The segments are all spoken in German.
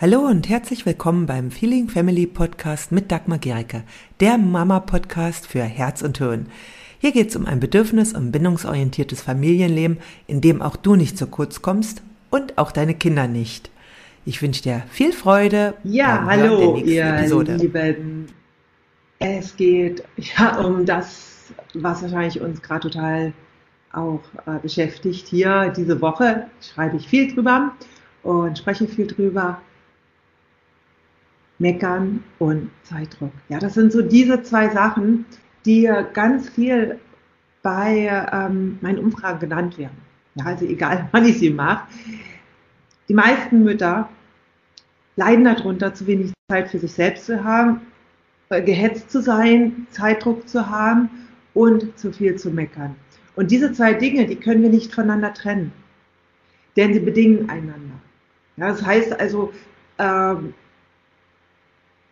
Hallo und herzlich willkommen beim Feeling Family Podcast mit Dagmar Gericke, der Mama-Podcast für Herz und Hirn. Hier geht es um ein bedürfnis- und bindungsorientiertes Familienleben, in dem auch du nicht zu kurz kommst und auch deine Kinder nicht. Ich wünsche dir viel Freude. Ja, hallo, ihr Episode. Lieben. Es geht ja um das, was wahrscheinlich uns gerade total auch äh, beschäftigt. Hier diese Woche schreibe ich viel drüber und spreche viel drüber. Meckern und Zeitdruck. Ja, das sind so diese zwei Sachen, die ganz viel bei ähm, meinen Umfragen genannt werden. Ja, also egal, wann ich sie mache. Die meisten Mütter leiden darunter, zu wenig Zeit für sich selbst zu haben, äh, gehetzt zu sein, Zeitdruck zu haben und zu viel zu meckern. Und diese zwei Dinge, die können wir nicht voneinander trennen, denn sie bedingen einander. Ja, das heißt also, ähm,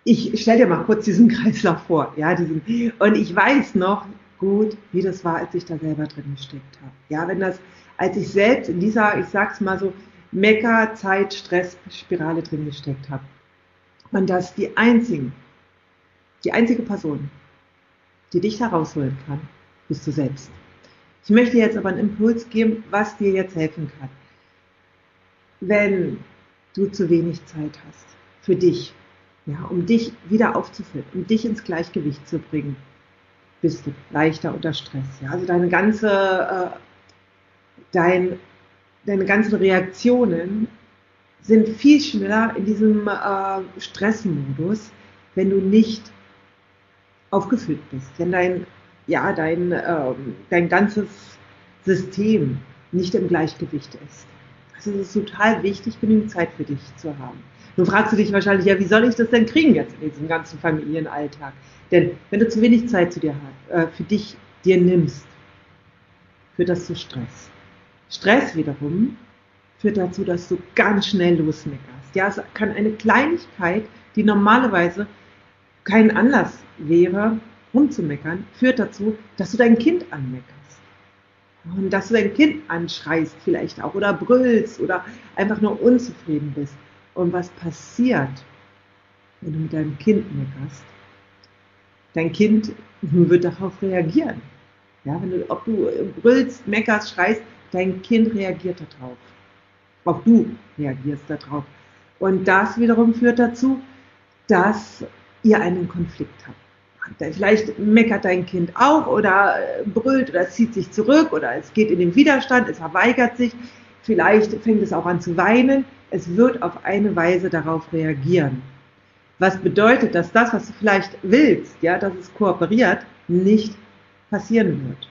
ich stell dir mal kurz diesen Kreislauf vor, ja, diesen, und ich weiß noch gut, wie das war, als ich da selber drin gesteckt habe. Ja, wenn das, als ich selbst in dieser, ich sag's mal so, Mecker, Zeit, Stress, Spirale drin gesteckt habe. Und dass die einzigen, die einzige Person, die dich da rausholen kann, bist du selbst. Ich möchte jetzt aber einen Impuls geben, was dir jetzt helfen kann. Wenn du zu wenig Zeit hast für dich, ja, um dich wieder aufzufüllen, um dich ins Gleichgewicht zu bringen, bist du leichter unter Stress. Ja? Also deine ganze, äh, dein, deine ganzen Reaktionen sind viel schneller in diesem äh, Stressmodus, wenn du nicht aufgefüllt bist, wenn dein, ja, dein, äh, dein ganzes System nicht im Gleichgewicht ist. Also es ist total wichtig, genügend Zeit für dich zu haben. Nun fragst du dich wahrscheinlich, ja, wie soll ich das denn kriegen jetzt in diesem ganzen Familienalltag? Denn wenn du zu wenig Zeit zu dir hast, äh, für dich dir nimmst, führt das zu Stress. Stress wiederum führt dazu, dass du ganz schnell losmeckerst. Ja, es kann eine Kleinigkeit, die normalerweise kein Anlass wäre, rumzumeckern, führt dazu, dass du dein Kind anmeckerst. Und dass du dein Kind anschreist vielleicht auch oder brüllst oder einfach nur unzufrieden bist. Und was passiert, wenn du mit deinem Kind meckerst? Dein Kind wird darauf reagieren. Ja, wenn du, ob du brüllst, meckerst, schreist, dein Kind reagiert darauf. Auch du reagierst darauf. Und das wiederum führt dazu, dass ihr einen Konflikt habt. Vielleicht meckert dein Kind auch oder brüllt oder zieht sich zurück oder es geht in den Widerstand, es verweigert sich. Vielleicht fängt es auch an zu weinen es wird auf eine Weise darauf reagieren. Was bedeutet, dass das, was du vielleicht willst, ja, dass es kooperiert, nicht passieren wird.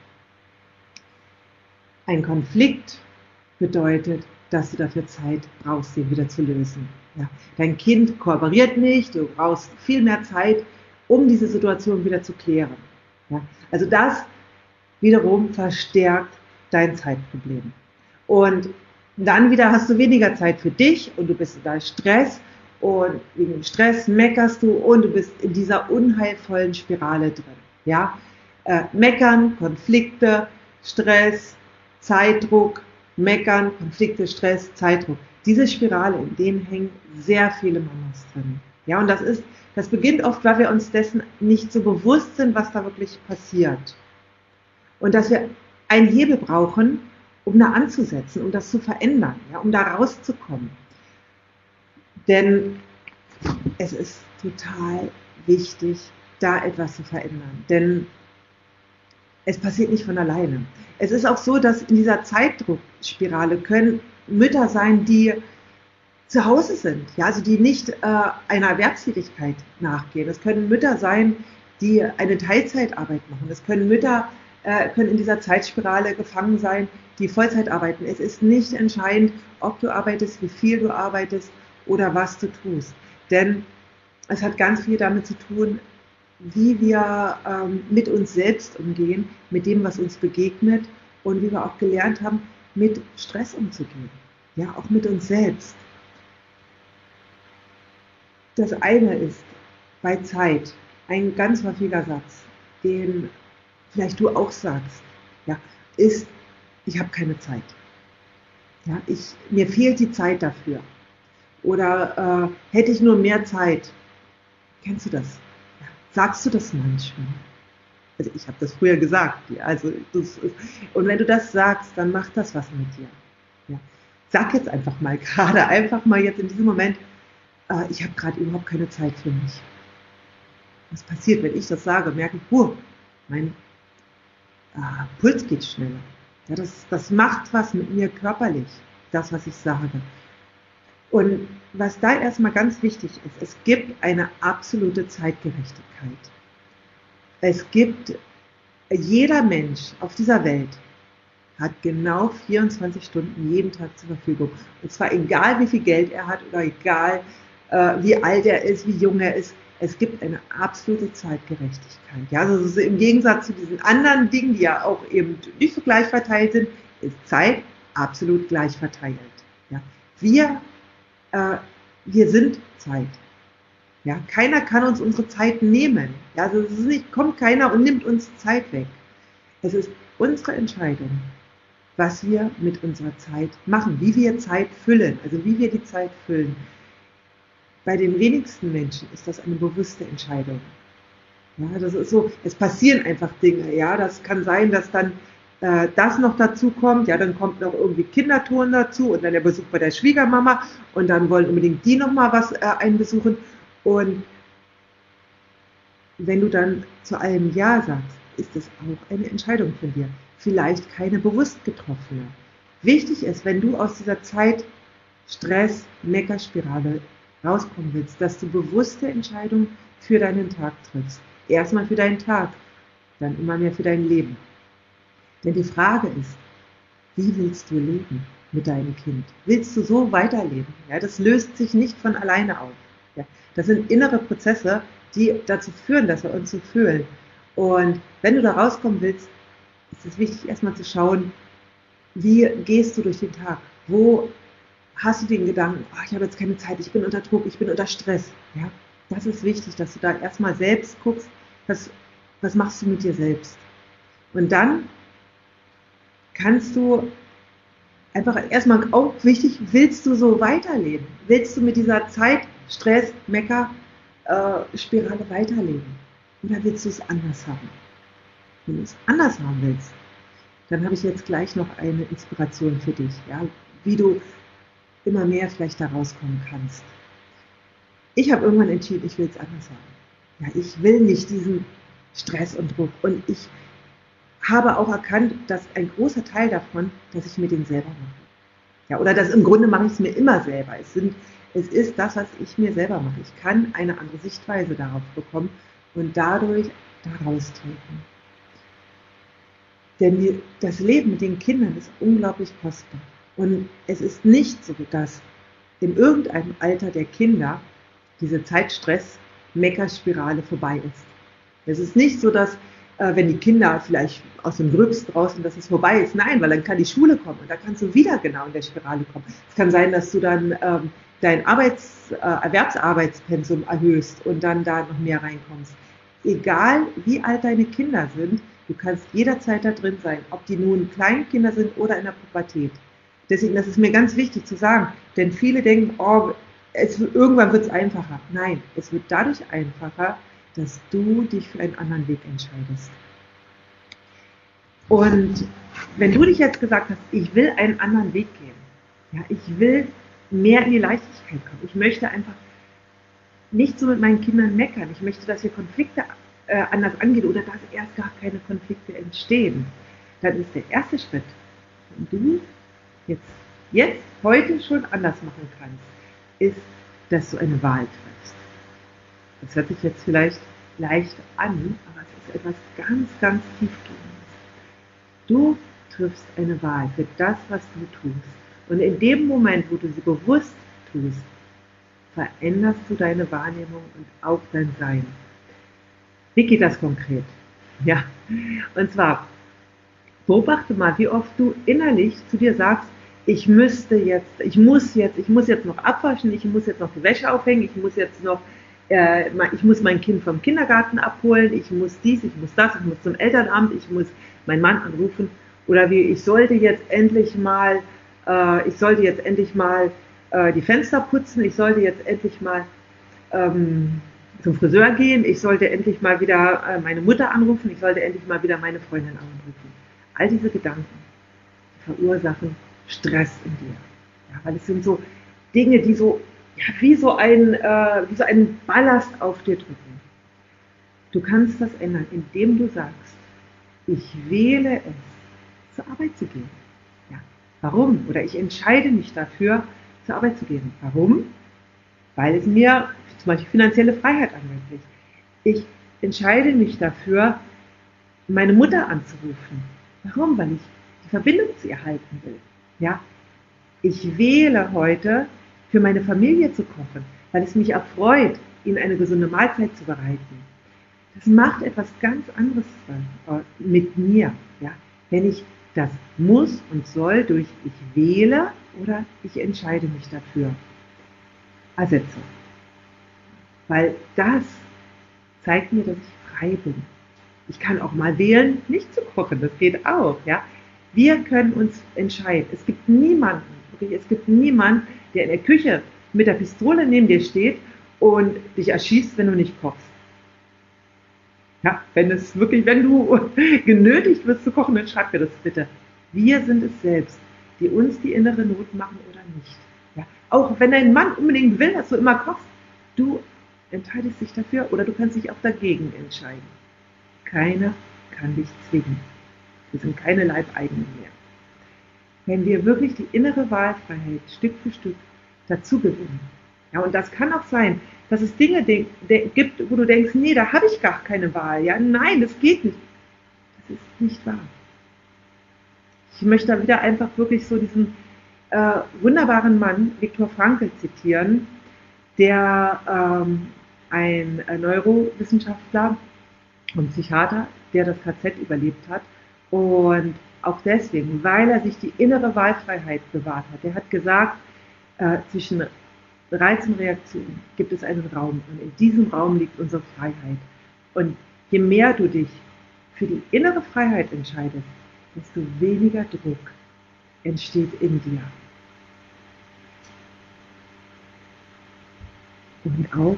Ein Konflikt bedeutet, dass du dafür Zeit brauchst, den wieder zu lösen. Ja. Dein Kind kooperiert nicht, du brauchst viel mehr Zeit, um diese Situation wieder zu klären. Ja. Also das wiederum verstärkt dein Zeitproblem. Und dann wieder hast du weniger Zeit für dich und du bist da Stress und wegen dem Stress meckerst du und du bist in dieser unheilvollen Spirale drin. Ja, äh, meckern, Konflikte, Stress, Zeitdruck, meckern, Konflikte, Stress, Zeitdruck. Diese Spirale, in denen hängen sehr viele Mamas drin. Ja, und das ist, das beginnt oft, weil wir uns dessen nicht so bewusst sind, was da wirklich passiert. Und dass wir einen Hebel brauchen, um da anzusetzen, um das zu verändern, ja, um da rauszukommen. Denn es ist total wichtig, da etwas zu verändern. Denn es passiert nicht von alleine. Es ist auch so, dass in dieser Zeitdruckspirale können Mütter sein, die zu Hause sind, ja, also die nicht äh, einer Erwerbstätigkeit nachgehen. Es können Mütter sein, die eine Teilzeitarbeit machen. Es können Mütter äh, können in dieser Zeitspirale gefangen sein, die Vollzeit arbeiten. Es ist nicht entscheidend, ob du arbeitest, wie viel du arbeitest oder was du tust. Denn es hat ganz viel damit zu tun, wie wir ähm, mit uns selbst umgehen, mit dem, was uns begegnet und wie wir auch gelernt haben, mit Stress umzugehen. Ja, auch mit uns selbst. Das eine ist bei Zeit ein ganz häufiger Satz, den vielleicht du auch sagst, ja, ist, ich habe keine Zeit. Ja, ich, mir fehlt die Zeit dafür. Oder äh, hätte ich nur mehr Zeit? Kennst du das? Ja. Sagst du das manchmal? Also ich habe das früher gesagt. Also ist, und wenn du das sagst, dann macht das was mit dir. Ja. Sag jetzt einfach mal gerade, einfach mal jetzt in diesem Moment, äh, ich habe gerade überhaupt keine Zeit für mich. Was passiert, wenn ich das sage? Merke ich, huh, mein Puls geht schneller. Ja, das, das macht was mit mir körperlich, das, was ich sage. Und was da erstmal ganz wichtig ist, es gibt eine absolute Zeitgerechtigkeit. Es gibt, jeder Mensch auf dieser Welt hat genau 24 Stunden jeden Tag zur Verfügung. Und zwar egal, wie viel Geld er hat oder egal, äh, wie alt er ist, wie jung er ist. Es gibt eine absolute Zeitgerechtigkeit. Ja, also im Gegensatz zu diesen anderen Dingen, die ja auch eben nicht so gleich verteilt sind, ist Zeit absolut gleich verteilt. Ja, wir, äh, wir sind Zeit. Ja, keiner kann uns unsere Zeit nehmen. Ja, also es ist nicht, kommt keiner und nimmt uns Zeit weg. Es ist unsere Entscheidung, was wir mit unserer Zeit machen, wie wir Zeit füllen, also wie wir die Zeit füllen. Bei den wenigsten Menschen ist das eine bewusste Entscheidung. Ja, das ist so, es passieren einfach Dinge. Ja, das kann sein, dass dann äh, das noch dazu kommt. Ja, dann kommt noch irgendwie Kindertouren dazu und dann der Besuch bei der Schwiegermama und dann wollen unbedingt die noch mal was äh, einbesuchen. Und wenn du dann zu allem Ja sagst, ist das auch eine Entscheidung von dir. Vielleicht keine bewusst getroffene. Wichtig ist, wenn du aus dieser Zeit Stress, Meckerspirale rauskommen willst, dass du bewusste Entscheidungen für deinen Tag triffst. Erstmal für deinen Tag, dann immer mehr für dein Leben. Denn die Frage ist, wie willst du leben mit deinem Kind? Willst du so weiterleben? Ja, das löst sich nicht von alleine auf. Ja, das sind innere Prozesse, die dazu führen, dass wir uns so fühlen. Und wenn du da rauskommen willst, ist es wichtig, erstmal zu schauen, wie gehst du durch den Tag? Wo hast du den Gedanken, oh, ich habe jetzt keine Zeit, ich bin unter Druck, ich bin unter Stress? Ja, das ist wichtig, dass du da erstmal selbst guckst, was, was machst du mit dir selbst? Und dann kannst du einfach erstmal auch wichtig, willst du so weiterleben? Willst du mit dieser Zeit Stress, Mecker, äh, Spirale weiterleben? Oder willst du es anders haben? Wenn du es anders haben willst, dann habe ich jetzt gleich noch eine Inspiration für dich, ja, wie du immer mehr vielleicht da rauskommen kannst. Ich habe irgendwann entschieden, ich will es anders haben. Ja, ich will nicht diesen Stress und Druck. Und ich habe auch erkannt, dass ein großer Teil davon, dass ich mir den selber mache. Ja, oder dass im Grunde mache ich es mir immer selber. Es sind es ist das, was ich mir selber mache. Ich kann eine andere Sichtweise darauf bekommen und dadurch daraus treten. Denn das Leben mit den Kindern ist unglaublich kostbar. Und es ist nicht so, dass in irgendeinem Alter der Kinder diese Zeitstress-Meckerspirale vorbei ist. Es ist nicht so, dass äh, wenn die Kinder vielleicht aus dem Grübst draußen, dass es vorbei ist. Nein, weil dann kann die Schule kommen und da kannst du wieder genau in der Spirale kommen. Es kann sein, dass du dann ähm, dein Arbeits, äh, Erwerbsarbeitspensum erhöhst und dann da noch mehr reinkommst. Egal wie alt deine Kinder sind, du kannst jederzeit da drin sein, ob die nun Kleinkinder sind oder in der Pubertät. Deswegen, das ist mir ganz wichtig zu sagen, denn viele denken, oh, es, irgendwann wird es einfacher. Nein, es wird dadurch einfacher, dass du dich für einen anderen Weg entscheidest. Und wenn du dich jetzt gesagt hast, ich will einen anderen Weg gehen, ja, ich will mehr in die Leichtigkeit kommen, ich möchte einfach nicht so mit meinen Kindern meckern, ich möchte, dass wir Konflikte äh, anders angehen oder dass erst gar keine Konflikte entstehen, dann ist der erste Schritt, wenn du jetzt, jetzt, heute schon anders machen kannst, ist, dass du eine Wahl triffst. Das hört sich jetzt vielleicht leicht an, aber es ist etwas ganz, ganz tiefgehendes. Du triffst eine Wahl für das, was du tust. Und in dem Moment, wo du sie bewusst tust, veränderst du deine Wahrnehmung und auch dein Sein. Wie geht das konkret? Ja, und zwar beobachte mal, wie oft du innerlich zu dir sagst, ich müsste jetzt, ich muss jetzt, ich muss jetzt noch abwaschen, ich muss jetzt noch die Wäsche aufhängen, ich muss jetzt noch, äh, ich muss mein Kind vom Kindergarten abholen, ich muss dies, ich muss das, ich muss zum Elternamt, ich muss meinen Mann anrufen oder wie ich sollte jetzt endlich mal, äh, ich sollte jetzt endlich mal äh, die Fenster putzen, ich sollte jetzt endlich mal ähm, zum Friseur gehen, ich sollte endlich mal wieder äh, meine Mutter anrufen, ich sollte endlich mal wieder meine Freundin anrufen. All diese Gedanken verursachen Stress in dir. Ja, weil es sind so Dinge, die so ja, wie, so ein, äh, wie so ein Ballast auf dir drücken. Du kannst das ändern, indem du sagst, ich wähle es, zur Arbeit zu gehen. Ja. Warum? Oder ich entscheide mich dafür, zur Arbeit zu gehen. Warum? Weil es mir zum Beispiel finanzielle Freiheit ermöglicht. Ich entscheide mich dafür, meine Mutter anzurufen. Warum? Weil ich die Verbindung zu ihr halten will. Ja? Ich wähle heute, für meine Familie zu kochen, weil es mich erfreut, ihnen eine gesunde Mahlzeit zu bereiten. Das macht etwas ganz anderes äh, mit mir. Ja? Wenn ich das muss und soll durch ich wähle oder ich entscheide mich dafür ersetze. Weil das zeigt mir, dass ich frei bin. Ich kann auch mal wählen, nicht zu kochen, das geht auch. Ja? Wir können uns entscheiden. Es gibt niemanden, wirklich, es gibt niemanden, der in der Küche mit der Pistole neben dir steht und dich erschießt, wenn du nicht kochst. Ja, wenn es wirklich, wenn du genötigt wirst zu kochen, dann schreib mir das bitte. Wir sind es selbst, die uns die innere Not machen oder nicht. Ja, auch wenn dein Mann unbedingt will, dass du immer kochst, du entscheidest dich dafür oder du kannst dich auch dagegen entscheiden. Keiner kann dich zwingen. Wir sind keine Leibeigenen mehr. Wenn wir wirklich die innere Wahlfreiheit Stück für Stück dazu gewinnen. Ja, und das kann auch sein, dass es Dinge gibt, wo du denkst, nee, da habe ich gar keine Wahl. Ja, nein, das geht nicht. Das ist nicht wahr. Ich möchte da wieder einfach wirklich so diesen äh, wunderbaren Mann, Viktor Frankl, zitieren, der ähm, ein Neurowissenschaftler und Psychiater, der das KZ überlebt hat und auch deswegen, weil er sich die innere Wahlfreiheit bewahrt hat. Er hat gesagt, äh, zwischen Reiz und Reaktion gibt es einen Raum und in diesem Raum liegt unsere Freiheit. Und je mehr du dich für die innere Freiheit entscheidest, desto weniger Druck entsteht in dir. Und auch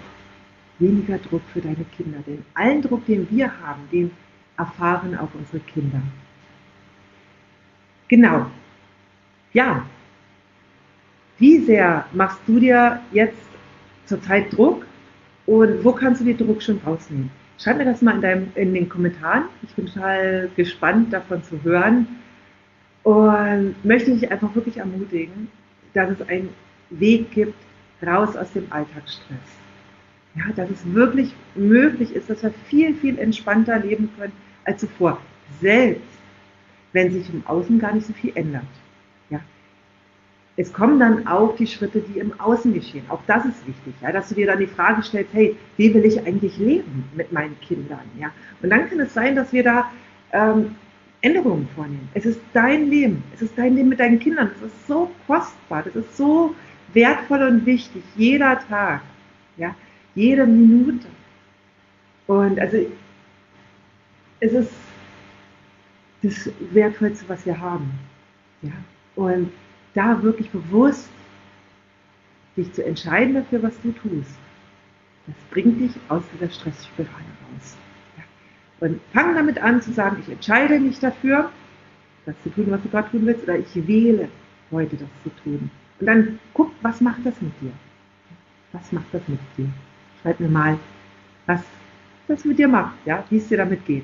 weniger Druck für deine Kinder. Denn allen Druck, den wir haben, den erfahren auch unsere Kinder. Genau. Ja. Wie sehr machst du dir jetzt zurzeit Druck und wo kannst du den Druck schon rausnehmen? Schreib mir das mal in, deinem, in den Kommentaren. Ich bin total gespannt davon zu hören und möchte dich einfach wirklich ermutigen, dass es einen Weg gibt raus aus dem Alltagsstress. Ja, dass es wirklich möglich ist, dass wir viel, viel entspannter leben können als zuvor. Selbst wenn sich im Außen gar nicht so viel ändert. Ja. Es kommen dann auch die Schritte, die im Außen geschehen. Auch das ist wichtig, ja, dass du dir dann die Frage stellst, hey, wie will ich eigentlich leben mit meinen Kindern? Ja? Und dann kann es sein, dass wir da ähm, Änderungen vornehmen. Es ist dein Leben. Es ist dein Leben mit deinen Kindern. Es ist so kostbar. Das ist so wertvoll und wichtig. Jeder Tag. Ja? Jede Minute. Und also es ist das Wertvollste, was wir haben. Ja? Und da wirklich bewusst dich zu entscheiden dafür, was du tust, das bringt dich aus dieser Stressspirale raus. Ja? Und fang damit an zu sagen, ich entscheide mich dafür, das zu tun, was du gerade tun willst, oder ich wähle heute das zu tun. Und dann guck, was macht das mit dir? Was macht das mit dir? Schreib mir mal, was das mit dir macht, ja, wie es dir damit geht.